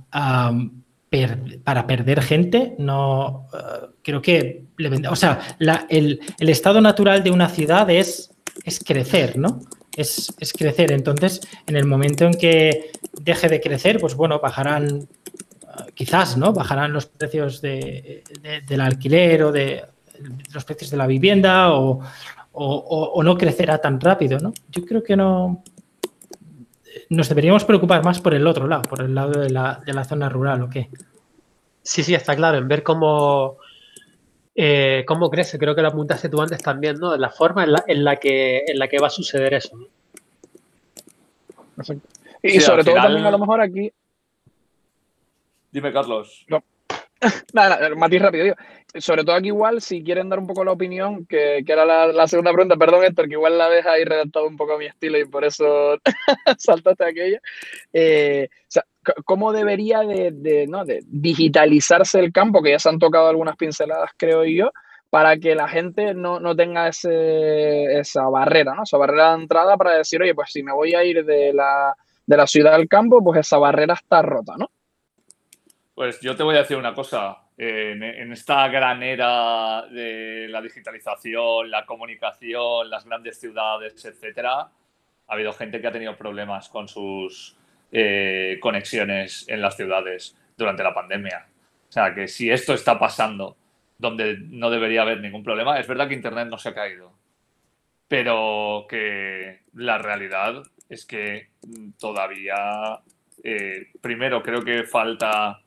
para perder gente, no eh, creo que, o sea, el, estado natural de una ciudad es, es crecer, ¿no? Es, crecer. Entonces, en el momento en que deje de crecer, pues bueno, bajarán, eh, quizás, ¿no? Bajarán los precios de, del alquiler o de los precios de la vivienda o, o no crecerá tan rápido, ¿no? Yo creo que no, nos deberíamos preocupar más por el otro lado, por el lado de la, de la zona rural, ¿o qué? Sí, sí, está claro, en ver cómo, eh, cómo crece, creo que lo apuntaste tú antes también, ¿no? La forma en la, que, en la que va a suceder eso. Y sobre todo también a lo mejor aquí... Dime, Carlos. Nada, nada, matiz rápido. Sobre todo aquí igual, si quieren dar un poco la opinión, que, era la, segunda pregunta, perdón Héctor, que igual la deja ahí redactado un poco a mi estilo y por eso saltaste aquella. Eh, o sea, ¿cómo debería de, ¿no? de, digitalizarse el campo? Que ya se han tocado algunas pinceladas, creo yo, para que la gente no, no tenga ese, esa barrera, ¿no? Esa barrera de entrada para decir, oye, pues si me voy a ir de la, de la ciudad al campo, pues esa barrera está rota, ¿no? Pues yo te voy a decir una cosa. En, esta gran era de la digitalización, la comunicación, las grandes ciudades, etcétera, ha habido gente que ha tenido problemas con sus eh, conexiones en las ciudades durante la pandemia. O sea, que si esto está pasando donde no debería haber ningún problema, es verdad que Internet no se ha caído, pero que la realidad es que todavía, eh, primero, creo que falta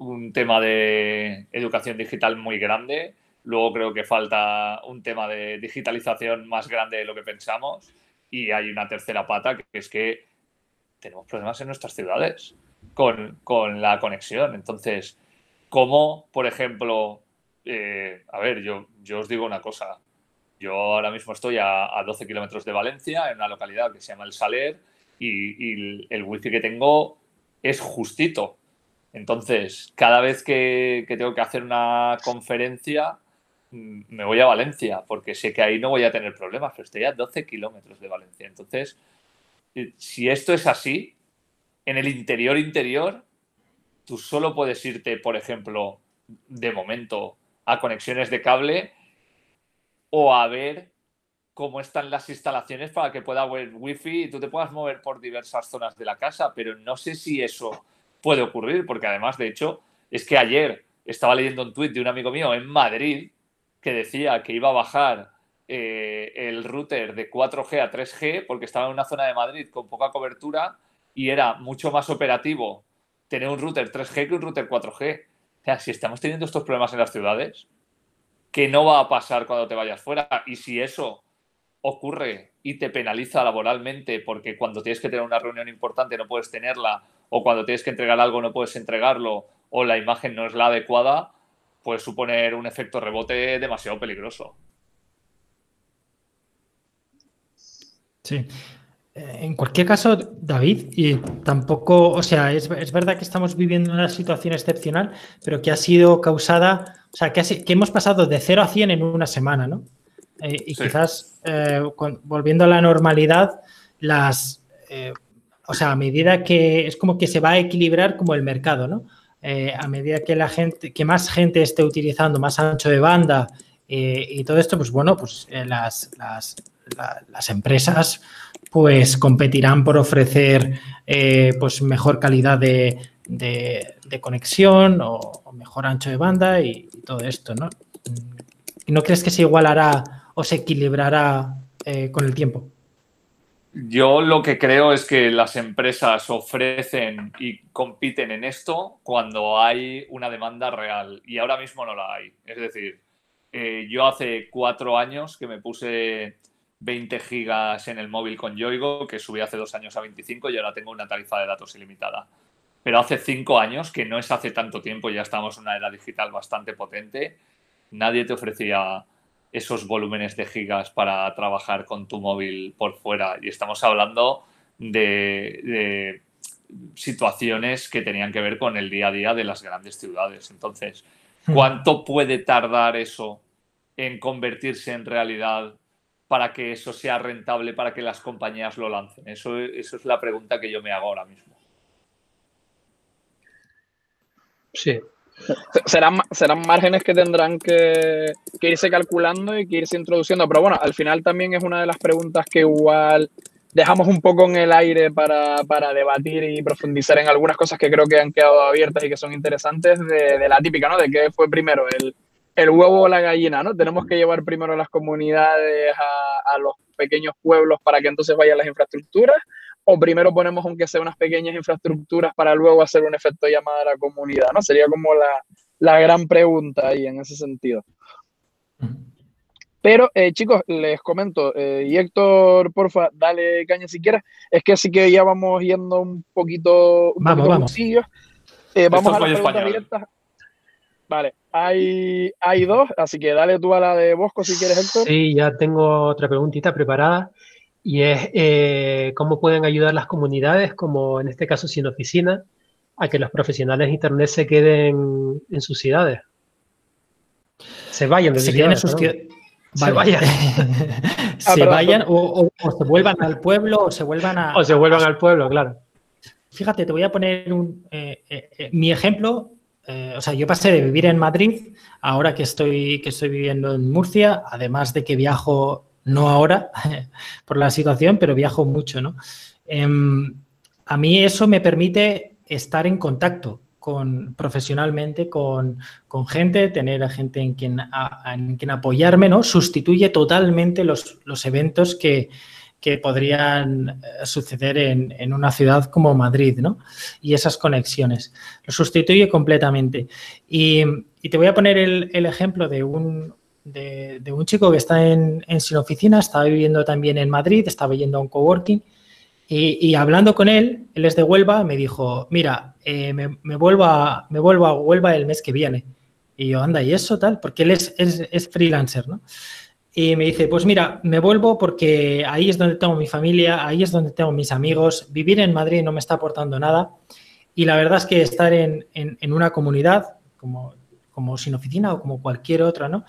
un tema de educación digital muy grande. Luego creo que falta un tema de digitalización más grande de lo que pensamos. Y hay una tercera pata, que es que tenemos problemas en nuestras ciudades con, la conexión. Entonces, ¿cómo, por ejemplo, eh, a ver, yo, yo os digo una cosa. Yo ahora mismo estoy a, 12 kilómetros de Valencia, en una localidad que se llama El Saler, y, y el wifi que tengo es justito. Entonces, cada vez que, tengo que hacer una conferencia, mm, me voy a Valencia, porque sé que ahí no voy a tener problemas, pero estoy a 12 kilómetros de Valencia. Entonces, eh, si esto es así, en el interior interior, tú solo puedes irte, por ejemplo, de momento, a conexiones de cable o a ver cómo están las instalaciones para que pueda haber wifi y tú te puedas mover por diversas zonas de la casa, pero no sé si eso puede ocurrir, porque además, de hecho, es que ayer estaba leyendo un tuit de un amigo mío en Madrid que decía que iba a bajar eh, el router de 4G a 3G porque estaba en una zona de Madrid con poca cobertura y era mucho más operativo tener un router 3G que un router 4G. O sea, si estamos teniendo estos problemas en las ciudades, ¿qué no va a pasar cuando te vayas fuera? Y si eso ocurre y te penaliza laboralmente porque cuando tienes que tener una reunión importante no puedes tenerla o cuando tienes que entregar algo no puedes entregarlo o la imagen no es la adecuada, puede suponer un efecto rebote demasiado peligroso. Sí. Eh, en cualquier caso, David, y tampoco, o sea, es, verdad que estamos viviendo una situación excepcional, pero que ha sido causada, o sea, que, hemos pasado de 0 a 100 en una semana, ¿no? Eh, y quizás eh, volviendo a la normalidad, las, o sea, a medida que es como que se va a equilibrar como el mercado, ¿no? a medida que la gente, que más gente esté utilizando más ancho de banda y todo esto, pues bueno, pues las, las, las empresas pues competirán por ofrecer eh, pues mejor calidad de, conexión o, mejor ancho de banda y, todo esto, ¿no? ¿No crees que se igualará o se equilibrará eh, con el tiempo? Yo lo que creo es que las empresas ofrecen y compiten en esto cuando hay una demanda real y ahora mismo no la hay. Es decir, eh, yo hace cuatro años que me puse 20 gigas en el móvil con Yoigo, que subí hace dos años a 25 y ahora tengo una tarifa de datos ilimitada. Pero hace cinco años, que no es hace tanto tiempo, ya estamos en una era digital bastante potente, nadie te ofrecía esos volúmenes de gigas para trabajar con tu móvil por fuera. Y estamos hablando de, situaciones que tenían que ver con el día a día de las grandes ciudades. Entonces, hmm. ¿cuánto puede tardar eso en convertirse en realidad para que eso sea rentable, para que las compañías lo lancen? Eso, eso es la pregunta que yo me hago ahora mismo. Sí. Serán, serán márgenes que tendrán que, irse calculando y que irse introduciendo. Pero bueno, al final también es una de las preguntas que igual dejamos un poco en el aire para, debatir y profundizar en algunas cosas que creo que han quedado abiertas y que son interesantes de, la típica, ¿no? De qué fue primero, el, el huevo o la gallina, ¿no? Tenemos que llevar primero a las comunidades, a, los pequeños pueblos para que entonces vayan las infraestructuras, o primero ponemos aunque sea unas pequeñas infraestructuras para luego hacer un efecto llamada a la comunidad, ¿no? Sería como la, gran pregunta ahí en ese sentido. Pero, eh, chicos, les comento, eh, y Héctor, porfa, dale caña si quieres. Es que sí que ya vamos yendo un poquito, un vamos, vamos. Eh, vamos a las preguntas directas. Vale, hay, hay dos, así que dale tú a la de Bosco si quieres, Héctor. Sí, ya tengo otra preguntita preparada y es eh, cómo pueden ayudar las comunidades, como en este caso sin oficina, a que los profesionales de Internet se queden en sus ciudades. Se vayan de se ciudades. Sus Se vayan. se vayan o, se vuelvan al pueblo o se vuelvan a... O se vuelvan al pueblo, claro. Fíjate, te voy a poner un, eh, eh, mi ejemplo eh, o sea, yo pasé de vivir en Madrid, ahora que estoy, que estoy viviendo en Murcia, además de que viajo, no ahora por la situación, pero viajo mucho, ¿no? Em, a mí eso me permite estar en contacto con, profesionalmente con, gente, tener a gente en quien, en quien apoyarme, ¿no? Sustituye totalmente los, los eventos que, que podrían eh, suceder en, una ciudad como Madrid, ¿no? Y esas conexiones. Lo sustituye completamente. Y, te voy a poner el, ejemplo de un, de, un, chico que está en, Sin Oficina, estaba viviendo también en Madrid, estaba yendo a un coworking. Y, hablando con él, él es de Huelva, me dijo, mira, eh, me, vuelvo a, me vuelvo a Huelva el mes que viene. Y yo, anda, ¿y eso tal? Porque él es, es, freelancer, ¿no? Y me dice, pues mira, me vuelvo porque ahí es donde tengo mi familia, ahí es donde tengo mis amigos, vivir en Madrid no me está aportando nada. Y la verdad es que estar en, una comunidad como, como Sin Oficina o como cualquier otra, ¿no?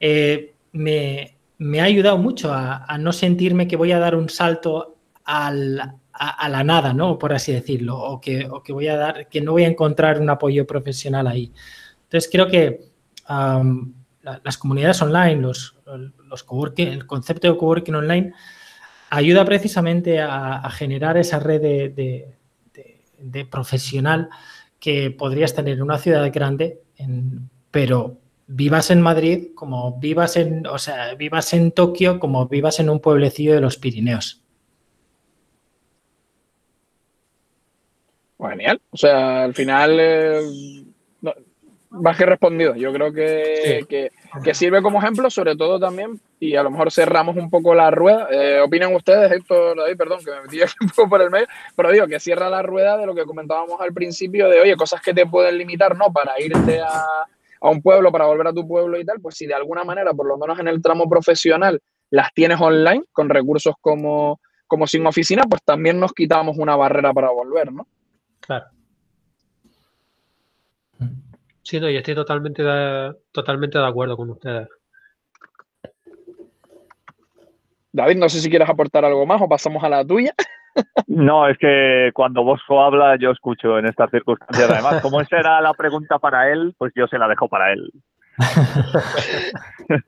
Eh, me, ha ayudado mucho a, no sentirme que voy a dar un salto a, la nada, ¿no? Por así decirlo, o que, voy a dar, que no voy a encontrar un apoyo profesional ahí. Entonces creo que las comunidades online, los, los coworking, el concepto de coworking online ayuda precisamente a, generar esa red de, profesional que podrías tener en una ciudad grande, pero vivas en Madrid como vivas en, o sea, vivas en Tokio como vivas en un pueblecillo de los Pirineos. Genial. O sea, al final eh, más que respondido. Yo creo que, sirve como ejemplo, sobre todo también, y a lo mejor cerramos un poco la rueda. Eh, ¿Opinan ustedes, Héctor, David, perdón, que me metí un poco por el medio, pero digo que cierra la rueda de lo que comentábamos al principio de, oye, cosas que te pueden limitar, ¿no? Para irte a, a un pueblo, para volver a tu pueblo y tal, pues si de alguna manera, por lo menos en el tramo profesional, las tienes online con recursos como, como sin oficina, pues también nos quitamos una barrera para volver, ¿no? Claro. Sí, no, y estoy totalmente de, totalmente de acuerdo con ustedes. David, no sé si quieres aportar algo más o pasamos a la tuya. No, es que cuando Bosco habla yo escucho en estas circunstancias. Además, como esa era la pregunta para él, pues yo se la dejo para él.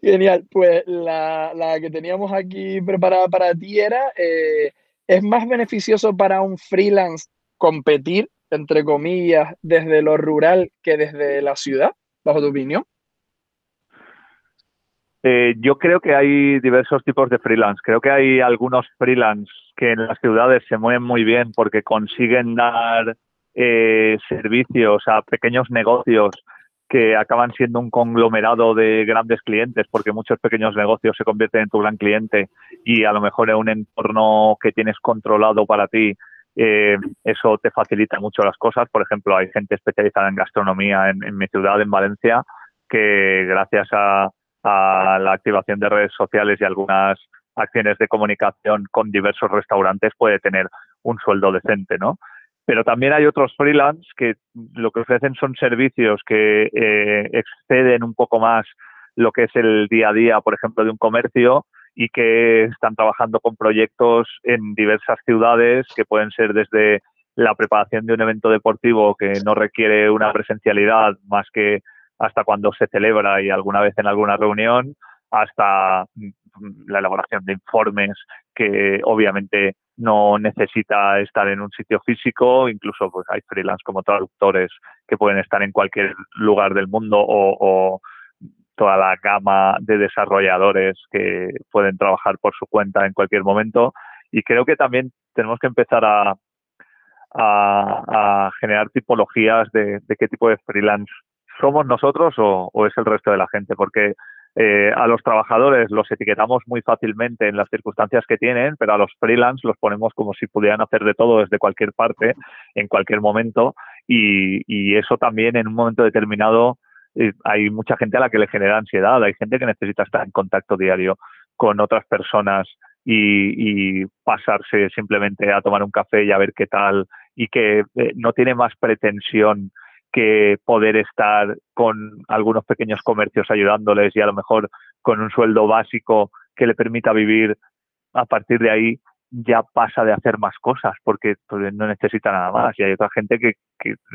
Genial, pues la, que teníamos aquí preparada para ti era, eh, ¿es más beneficioso para un freelance competir entre comillas, desde lo rural que desde la ciudad, bajo tu opinión? Eh, yo creo que hay diversos tipos de freelance. Creo que hay algunos freelance que en las ciudades se mueven muy bien porque consiguen dar eh, servicios a pequeños negocios que acaban siendo un conglomerado de grandes clientes, porque muchos pequeños negocios se convierten en tu gran cliente y a lo mejor en un entorno que tienes controlado para ti eh, eso te facilita mucho las cosas. Por ejemplo, hay gente especializada en gastronomía en, mi ciudad, en Valencia, que gracias a, la activación de redes sociales y algunas acciones de comunicación con diversos restaurantes puede tener un sueldo decente, ¿no? Pero también hay otros freelance que lo que ofrecen son servicios que eh, exceden un poco más lo que es el día a día, por ejemplo, de un comercio y que están trabajando con proyectos en diversas ciudades que pueden ser desde la preparación de un evento deportivo que no requiere una presencialidad más que hasta cuando se celebra y alguna vez en alguna reunión, hasta mm, la elaboración de informes que obviamente no necesita estar en un sitio físico, incluso pues hay freelance como traductores que pueden estar en cualquier lugar del mundo o, o toda la gama de desarrolladores que pueden trabajar por su cuenta en cualquier momento. Y creo que también tenemos que empezar a, generar tipologías de, qué tipo de freelance somos nosotros o, es el resto de la gente, porque eh, a los trabajadores los etiquetamos muy fácilmente en las circunstancias que tienen, pero a los freelance los ponemos como si pudieran hacer de todo desde cualquier parte, en cualquier momento, y eso también en un momento determinado hay mucha gente a la que le genera ansiedad, hay gente que necesita estar en contacto diario con otras personas y, pasarse simplemente a tomar un café y a ver qué tal y que eh, no tiene más pretensión que poder estar con algunos pequeños comercios ayudándoles y a lo mejor con un sueldo básico que le permita vivir a partir de ahí ya pasa de hacer más cosas porque pues, no necesita nada más. Y hay otra gente que,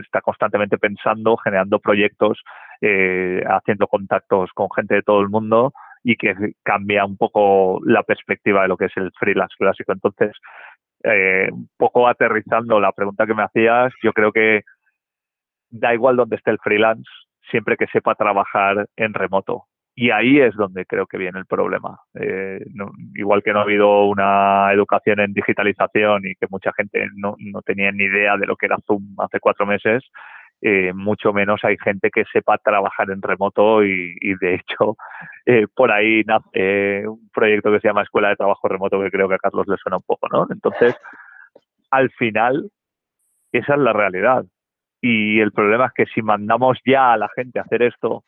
está constantemente pensando, generando proyectos, eh, haciendo contactos con gente de todo el mundo y que cambia un poco la perspectiva de lo que es el freelance clásico. Entonces, eh, un poco aterrizando la pregunta que me hacías, yo creo que da igual donde esté el freelance, siempre que sepa trabajar en remoto. Y ahí es donde creo que viene el problema. Eh, igual que no ha habido una educación en digitalización y que mucha gente no, no tenía ni idea de lo que era Zoom hace cuatro meses, eh, mucho menos hay gente que sepa trabajar en remoto y, de hecho eh, por ahí nace un proyecto que se llama Escuela de Trabajo Remoto que creo que a Carlos le suena un poco, ¿no? Entonces, al final, esa es la realidad. Y el problema es que si mandamos ya a la gente a hacer esto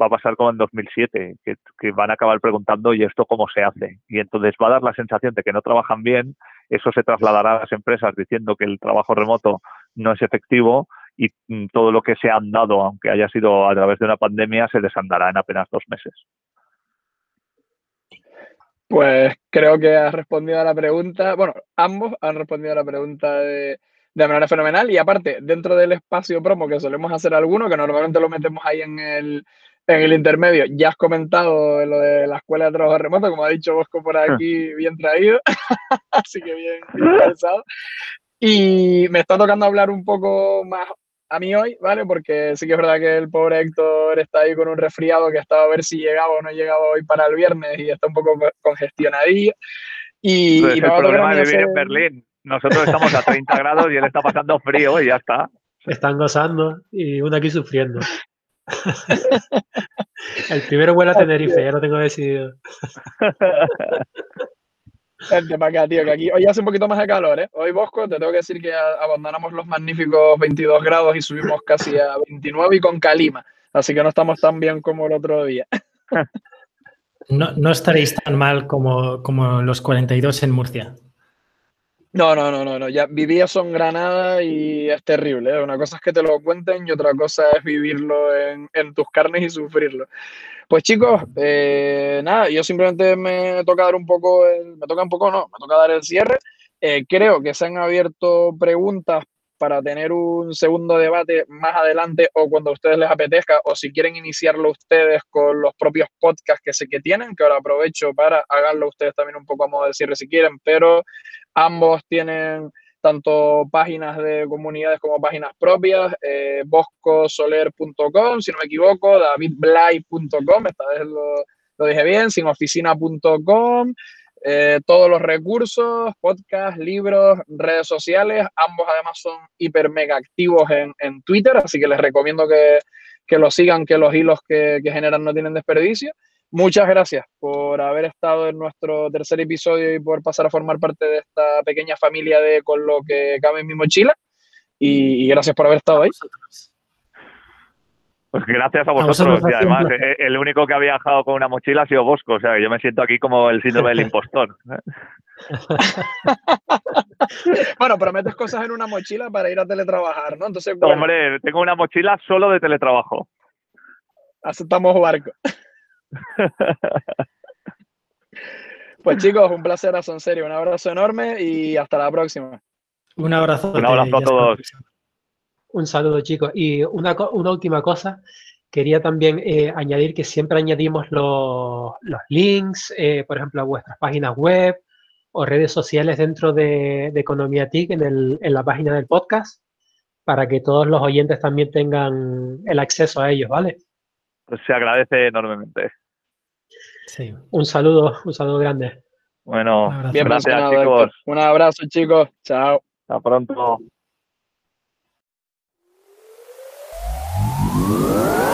va a pasar como en 2007, que, van a acabar preguntando, ¿y esto cómo se hace? Y entonces va a dar la sensación de que no trabajan bien, eso se trasladará a las empresas diciendo que el trabajo remoto no es efectivo y mm, todo lo que se han dado, aunque haya sido a través de una pandemia, se desandará en apenas dos meses. Pues creo que has respondido a la pregunta, bueno, ambos han respondido a la pregunta de, de manera fenomenal y aparte, dentro del espacio promo que solemos hacer alguno, que normalmente lo metemos ahí en el, en el intermedio, ya has comentado lo de la escuela de trabajo remoto, como ha dicho Bosco por aquí, bien traído, así que bien, pensado. Y me está tocando hablar un poco más a mí hoy, ¿vale? Porque sí que es verdad que el pobre Héctor está ahí con un resfriado que estaba a ver si llegaba o no llegaba hoy para el viernes y está un poco congestionadillo. Y, pues el problema de vivir en Berlín. Nosotros estamos a 30 grados y él está pasando frío y ya está. están gozando y uno aquí sufriendo. El primero vuela a Tenerife, ya lo tengo decidido. Vente para acá, tío, que aquí hoy hace un poquito más de calor, ¿eh? Hoy, Bosco, te tengo que decir que abandonamos los magníficos 22 grados y subimos casi a 29 y con calima. Así que no estamos tan bien como el otro día. No, no estaréis tan mal como, como los 42 en Murcia. No, no, no, no, no. Ya viví eso en Granada y es terrible. ¿eh? Una cosa es que te lo cuenten y otra cosa es vivirlo en, tus carnes y sufrirlo. Pues chicos, eh, nada, yo simplemente me toca dar un poco, me toca un poco, no, me toca dar el cierre. Eh, creo que se han abierto preguntas para tener un segundo debate más adelante o cuando a ustedes les apetezca o si quieren iniciarlo ustedes con los propios podcasts que sé que tienen, que ahora aprovecho para haganlo ustedes también un poco a modo de cierre si quieren, pero ambos tienen tanto páginas de comunidades como páginas propias, eh, boscosoler.com, si no me equivoco, davidblay.com, esta vez lo, lo dije bien, sinoficina.com, eh, todos los recursos, podcasts, libros, redes sociales, ambos además son hiper mega activos en, en Twitter, así que les recomiendo que, que lo sigan, que los hilos que, que, generan no tienen desperdicio. Muchas gracias por haber estado en nuestro tercer episodio y por pasar a formar parte de esta pequeña familia de Con lo que cabe en mi mochila. Y, y gracias por haber estado ahí. Pues gracias a vosotros. y además, eh, el único que ha viajado con una mochila ha sido Bosco. O sea, yo me siento aquí como el síndrome del impostor. bueno, pero metes cosas en una mochila para ir a teletrabajar, ¿no? Entonces, Hombre, tengo una mochila solo de teletrabajo. Aceptamos barco. pues chicos, un placer, en serio. Un abrazo enorme y hasta la próxima. Un abrazo. Un abrazo a todos. Un saludo, chicos. Y una, última cosa, quería también eh, añadir que siempre añadimos los, links, eh, por ejemplo, a vuestras páginas web o redes sociales dentro de, Economía TIC en, la página del podcast, para que todos los oyentes también tengan el acceso a ellos, ¿vale? Pues se agradece enormemente. Sí. Un saludo, un saludo grande. Bueno, gracias, chicos. Un abrazo, chicos. Chao. Hasta pronto. Música